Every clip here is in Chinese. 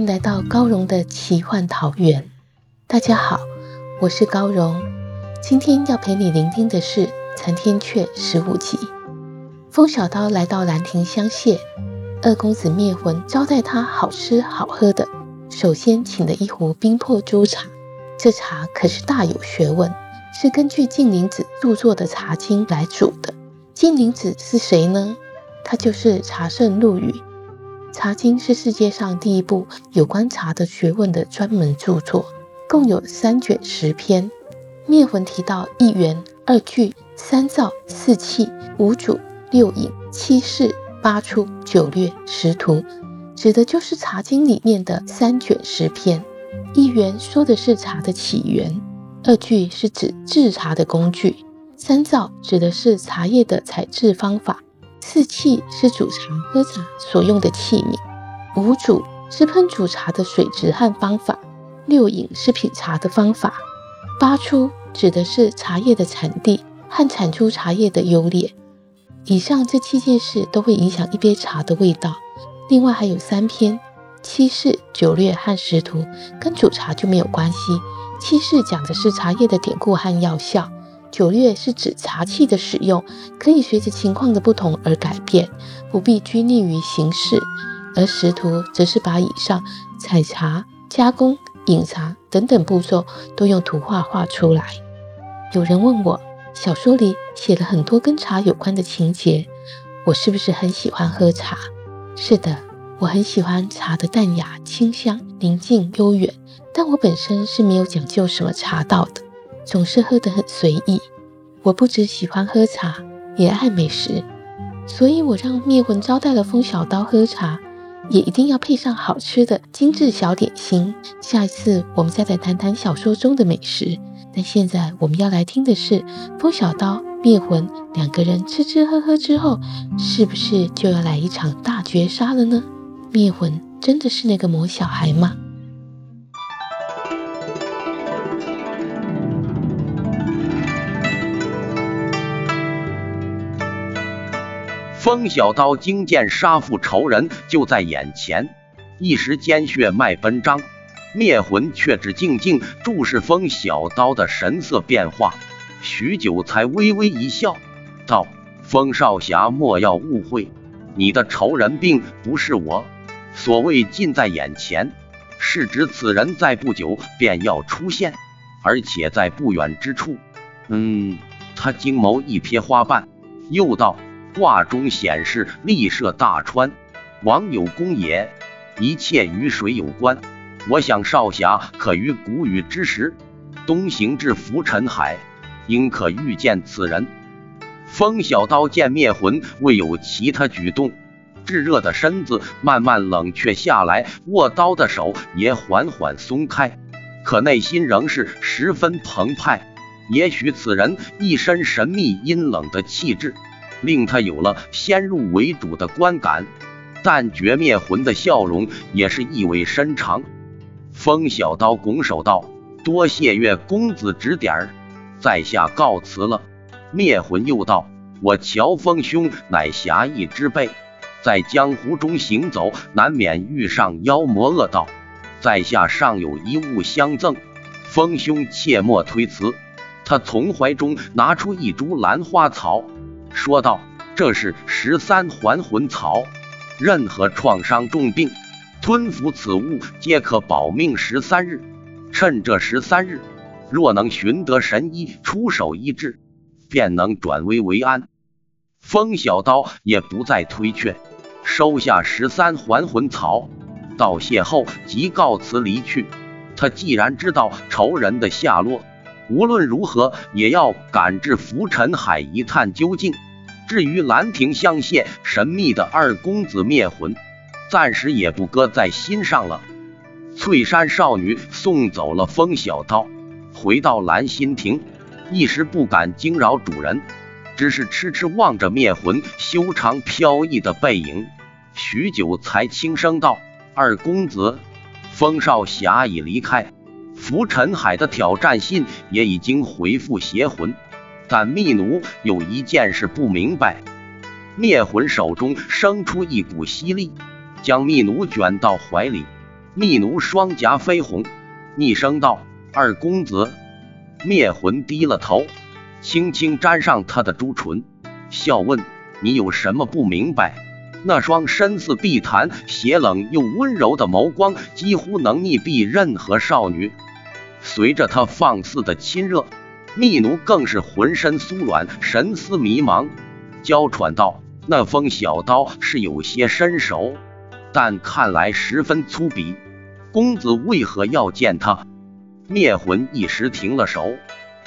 迎来到高荣的奇幻桃源。大家好，我是高荣。今天要陪你聆听的是《残天阙》十五集。风小刀来到兰亭相谢，二公子灭魂招待他好吃好喝的。首先请了一壶冰破珠茶，这茶可是大有学问，是根据晋灵子著作的《茶经》来煮的。晋灵子是谁呢？他就是茶圣陆羽。《茶经》是世界上第一部有关茶的学问的专门著作，共有三卷十篇。灭魂提到一元、二聚、三造、四气、五煮、六饮、七事、八出、九略、十图，指的就是《茶经》里面的三卷十篇。一元说的是茶的起源，二聚是指制茶的工具，三造指的是茶叶的采制方法。四器是煮茶喝茶所用的器皿，五煮是烹煮茶的水质和方法，六饮是品茶的方法，八出指的是茶叶的产地和产出茶叶的优劣。以上这七件事都会影响一杯茶的味道。另外还有三篇七事、九略和十图，跟煮茶就没有关系。七事讲的是茶叶的典故和药效。九略是指茶器的使用，可以随着情况的不同而改变，不必拘泥于形式；而识图则是把以上采茶、加工、饮茶等等步骤都用图画画出来。有人问我，小说里写了很多跟茶有关的情节，我是不是很喜欢喝茶？是的，我很喜欢茶的淡雅、清香、宁静、悠远，但我本身是没有讲究什么茶道的。总是喝得很随意。我不只喜欢喝茶，也爱美食，所以我让灭魂招待了风小刀喝茶，也一定要配上好吃的精致小点心。下一次我们再来谈谈小说中的美食。但现在我们要来听的是风小刀、灭魂两个人吃吃喝喝之后，是不是就要来一场大绝杀了呢？灭魂真的是那个魔小孩吗？风小刀惊见杀父仇人就在眼前，一时间血脉奔张。灭魂却只静静注视风小刀的神色变化，许久才微微一笑，道：“风少侠莫要误会，你的仇人并不是我。所谓近在眼前，是指此人在不久便要出现，而且在不远之处。”嗯，他惊眸一瞥花瓣，又道。卦中显示立涉大川，王有功也，一切与水有关。我想少侠可于谷雨之时东行至浮尘海，应可遇见此人。风小刀见灭魂未有其他举动，炙热的身子慢慢冷却下来，握刀的手也缓缓松开，可内心仍是十分澎湃。也许此人一身神秘阴冷的气质。令他有了先入为主的观感，但绝灭魂的笑容也是意味深长。风小刀拱手道：“多谢岳公子指点，在下告辞了。”灭魂又道：“我乔峰兄乃侠义之辈，在江湖中行走，难免遇上妖魔恶道，在下尚有一物相赠，峰兄切莫推辞。”他从怀中拿出一株兰花草。说道：“这是十三还魂草，任何创伤重病，吞服此物皆可保命十三日。趁这十三日，若能寻得神医出手医治，便能转危为安。”风小刀也不再推却，收下十三还魂草，道谢后即告辞离去。他既然知道仇人的下落，无论如何也要赶至浮尘海一探究竟。至于兰亭香榭神秘的二公子灭魂，暂时也不搁在心上了。翠山少女送走了风小刀，回到兰心亭，一时不敢惊扰主人，只是痴痴望着灭魂修长飘逸的背影，许久才轻声道：“二公子，风少侠已离开，浮尘海的挑战信也已经回复邪魂。”但秘奴有一件事不明白，灭魂手中生出一股吸力，将秘奴卷到怀里。秘奴双颊绯红，逆声道：“二公子。”灭魂低了头，轻轻沾上他的朱唇，笑问：“你有什么不明白？”那双深似碧潭、邪冷又温柔的眸光，几乎能溺毙任何少女。随着他放肆的亲热。密奴更是浑身酥软，神思迷茫，娇喘道：“那风小刀是有些身手，但看来十分粗鄙。公子为何要见他？”灭魂一时停了手，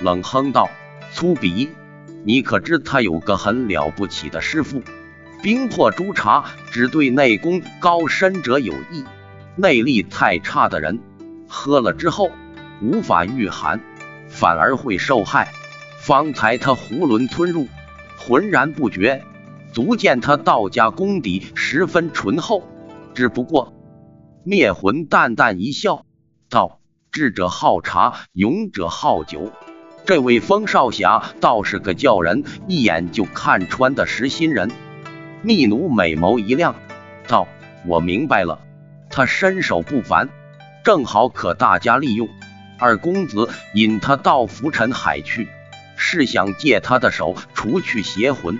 冷哼道：“粗鄙？你可知他有个很了不起的师傅？冰魄朱茶只对内功高深者有益，内力太差的人喝了之后无法御寒。”反而会受害。方才他囫囵吞入，浑然不觉，足见他道家功底十分醇厚。只不过，灭魂淡淡一笑，道：“智者好茶，勇者好酒。这位风少侠倒是个叫人一眼就看穿的实心人。”密奴美眸一亮，道：“我明白了，他身手不凡，正好可大家利用。”二公子引他到浮尘海去，是想借他的手除去邪魂。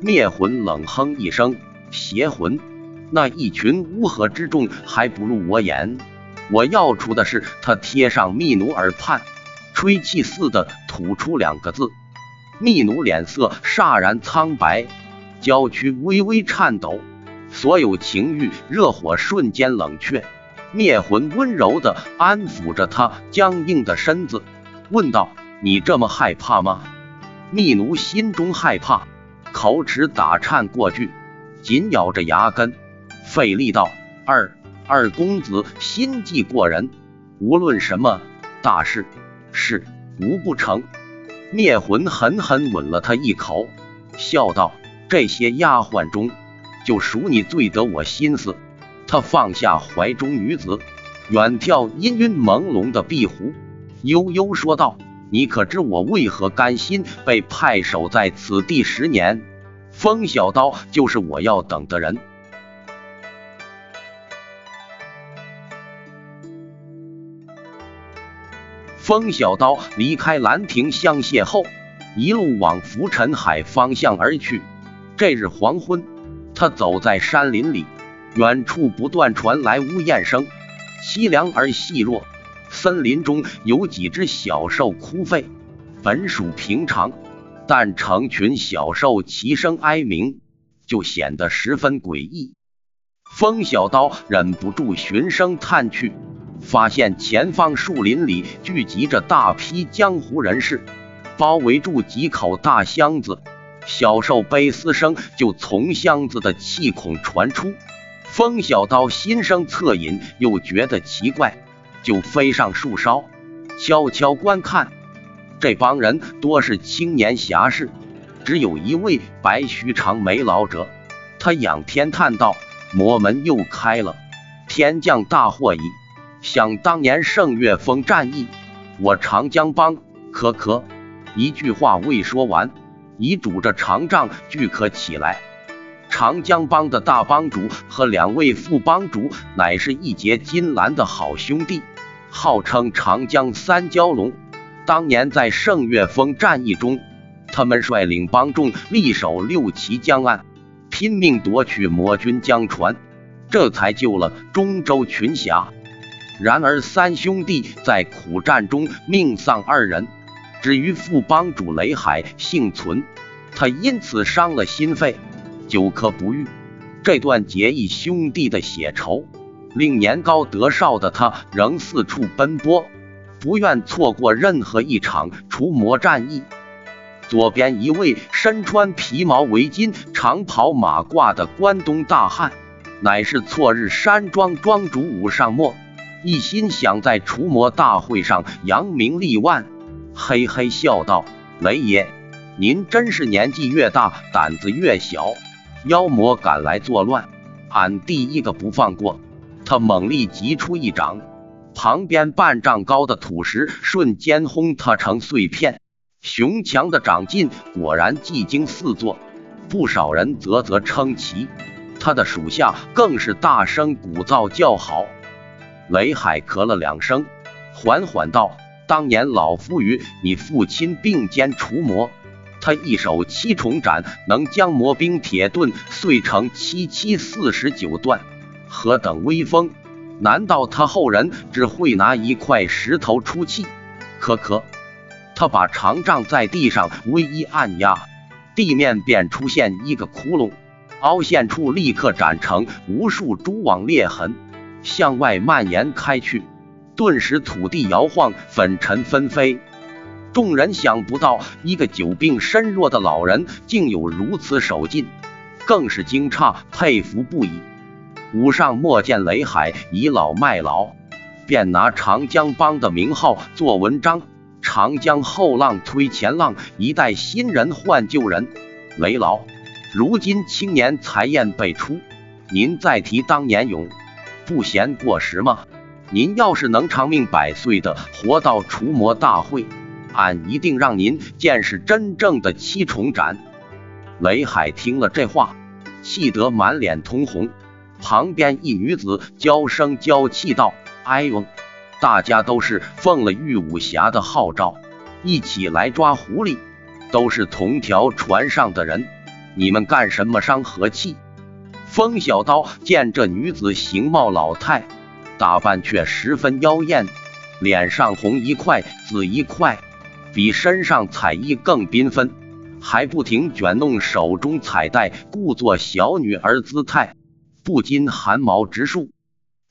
灭魂冷哼一声：“邪魂？那一群乌合之众还不入我眼。我要除的是他贴上密奴耳畔，吹气似的吐出两个字。”密奴脸色煞然苍白，娇躯微微颤抖，所有情欲热火瞬间冷却。灭魂温柔地安抚着他僵硬的身子，问道：“你这么害怕吗？”密奴心中害怕，口齿打颤过去，紧咬着牙根，费力道：“二二公子心计过人，无论什么大事，事无不成。”灭魂狠狠吻了他一口，笑道：“这些丫鬟中，就属你最得我心思。”他放下怀中女子，远眺氤氲朦胧的碧湖，悠悠说道：“你可知我为何甘心被派守在此地十年？风小刀就是我要等的人。”风小刀离开兰亭香榭后，一路往浮尘海方向而去。这日黄昏，他走在山林里。远处不断传来呜咽声，凄凉而细弱。森林中有几只小兽哭吠，本属平常，但成群小兽齐声哀鸣，就显得十分诡异。风小刀忍不住循声探去，发现前方树林里聚集着大批江湖人士，包围住几口大箱子，小兽悲嘶声就从箱子的气孔传出。风小刀心生恻隐，又觉得奇怪，就飞上树梢，悄悄观看。这帮人多是青年侠士，只有一位白须长眉老者。他仰天叹道：“魔门又开了，天降大祸矣！想当年圣岳峰战役，我长江帮可可……”一句话未说完，已拄着长杖俱可起来。长江帮的大帮主和两位副帮主乃是一结金兰的好兄弟，号称长江三蛟龙。当年在圣岳峰战役中，他们率领帮众力守六旗江岸，拼命夺取魔军江船，这才救了中州群侠。然而三兄弟在苦战中命丧二人，至于副帮主雷海幸存，他因此伤了心肺。久咳不愈，这段结义兄弟的血仇，令年高德少的他仍四处奔波，不愿错过任何一场除魔战役。左边一位身穿皮毛围巾、长袍马褂的关东大汉，乃是错日山庄庄主武尚墨，一心想在除魔大会上扬名立万，嘿嘿笑道：“雷爷，您真是年纪越大胆子越小，妖魔敢来作乱，俺第一个不放过。”他猛力击出一掌，旁边半丈高的土石瞬间轰塌成碎片。熊强的掌劲果然技惊四座，不少人啧啧称奇。他的属下更是大声鼓噪叫好。雷海咳了两声，缓缓道：“当年老夫与你父亲并肩除魔，他一手七重斩能将魔兵铁盾碎成七七四十九段，何等威风！难道他后人只会拿一块石头出气？可可。”他把长杖在地上微一按压，地面便出现一个窟窿，凹陷处立刻展成无数蛛网裂痕，向外蔓延开去。顿时土地摇晃，粉尘纷飞。众人想不到一个久病身弱的老人竟有如此手劲，更是惊诧佩服不已。武上莫见雷海倚老卖老，便拿长江帮的名号做文章。长江后浪推前浪，一代新人换旧人。雷老，如今青年才艳辈出，您再提当年勇，不嫌过时吗？您要是能长命百岁的活到除魔大会，俺一定让您见识真正的七重斩。雷海听了这话，气得满脸通红。旁边一女子娇声娇气道：“哎呦！”大家都是奉了玉武侠的号召，一起来抓狐狸，都是同条船上的人，你们干什么伤和气？风小刀见这女子形貌老态，打扮却十分妖艳，脸上红一块紫一块，比身上彩衣更缤纷，还不停卷弄手中彩带，故作小女儿姿态，不禁寒毛直竖。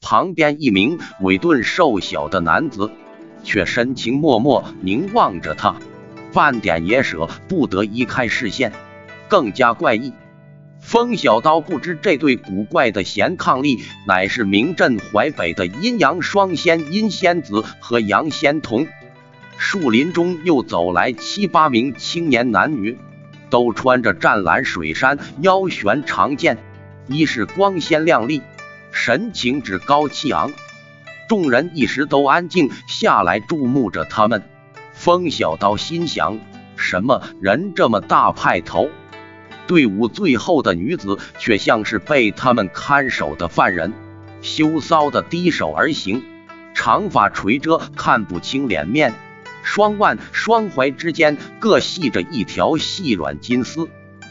旁边一名伟顿瘦小的男子，却深情默默凝望着他，半点也舍不得移开视线。更加怪异，风小刀不知这对古怪的贤伉俪，乃是名震淮北的阴阳双仙阴仙子和阳仙童。树林中又走来七八名青年男女，都穿着湛蓝水衫，腰悬长剑，衣饰光鲜亮丽。神情趾高气昂，众人一时都安静下来，注目着他们。风小刀心想：什么人这么大派头？队伍最后的女子却像是被他们看守的犯人，羞臊的低手而行，长发垂遮，看不清脸面。双腕双踝之间各系着一条细软金丝，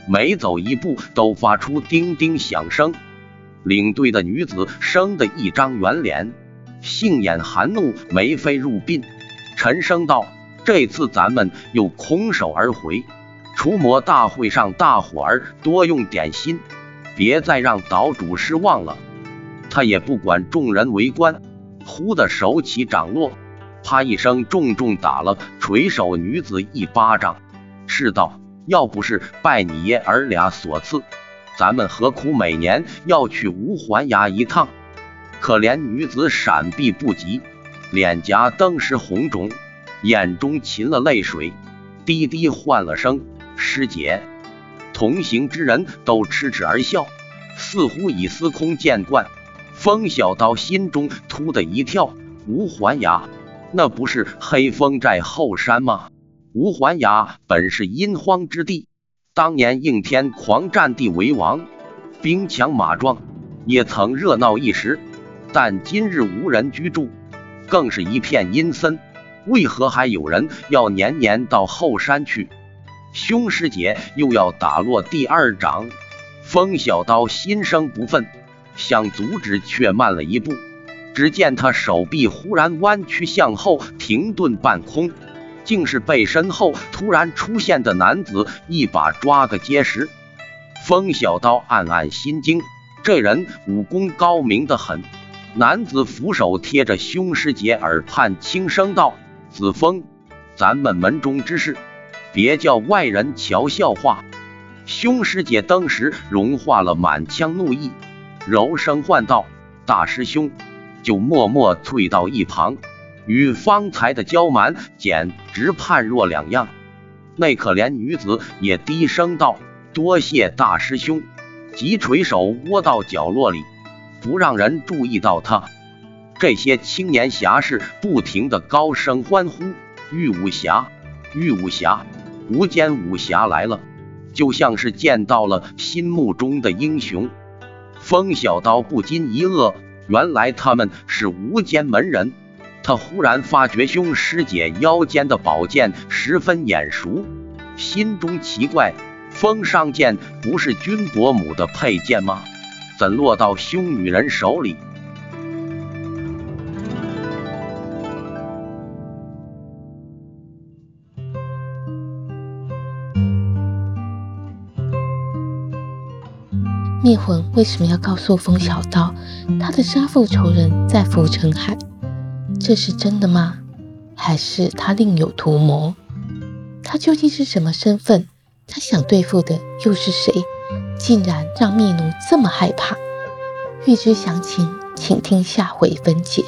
每走一步都发出叮叮响声。领队的女子生的一张圆脸，杏眼含怒，眉飞入鬓，沉声道：“这次咱们又空手而回，除魔大会上大伙儿多用点心，别再让岛主失望了。”他也不管众人围观，忽的手起掌落，啪一声，重重打了垂手女子一巴掌，斥道：“要不是拜你爷儿俩所赐。”咱们何苦每年要去无环崖一趟？可怜女子闪避不及，脸颊登时红肿，眼中噙了泪水，低低唤了声“师姐”。同行之人都嗤嗤而笑，似乎已司空见惯。风小刀心中突的一跳，无环崖，那不是黑风寨后山吗？吴环崖本是阴荒之地。当年应天狂占地为王，兵强马壮，也曾热闹一时。但今日无人居住，更是一片阴森。为何还有人要年年到后山去？凶师姐又要打落第二掌。风小刀心生不忿，想阻止，却慢了一步。只见他手臂忽然弯曲向后，停顿半空。竟是被身后突然出现的男子一把抓个结实。风小刀暗暗心惊，这人武功高明的很，男子扶手贴着凶师姐耳畔，轻声道：“子枫，咱们门中之事，别叫外人瞧笑话。”凶师姐当时融化了满腔怒意，柔声唤道：“大师兄。”就默默退到一旁，与方才的娇蛮简直判若两样。那可怜女子也低声道：“多谢大师兄。”即垂手窝到角落里。不让人注意到他。这些青年侠士不停的高声欢呼：“玉武侠，玉武侠，无间武侠来了！”就像是见到了心目中的英雄。风小刀不禁一愕，原来他们是无间门人。他忽然发觉兄师姐腰间的宝剑十分眼熟，心中奇怪：风上剑不是君伯母的佩剑吗？怎落到凶女人手里？灭魂为什么要告诉风小刀，他的杀父仇人在浮尘海？这是真的吗？还是他另有图谋？他究竟是什么身份？他想对付的又是谁？竟然让灭奴这么害怕，欲知详情，请听下回分解。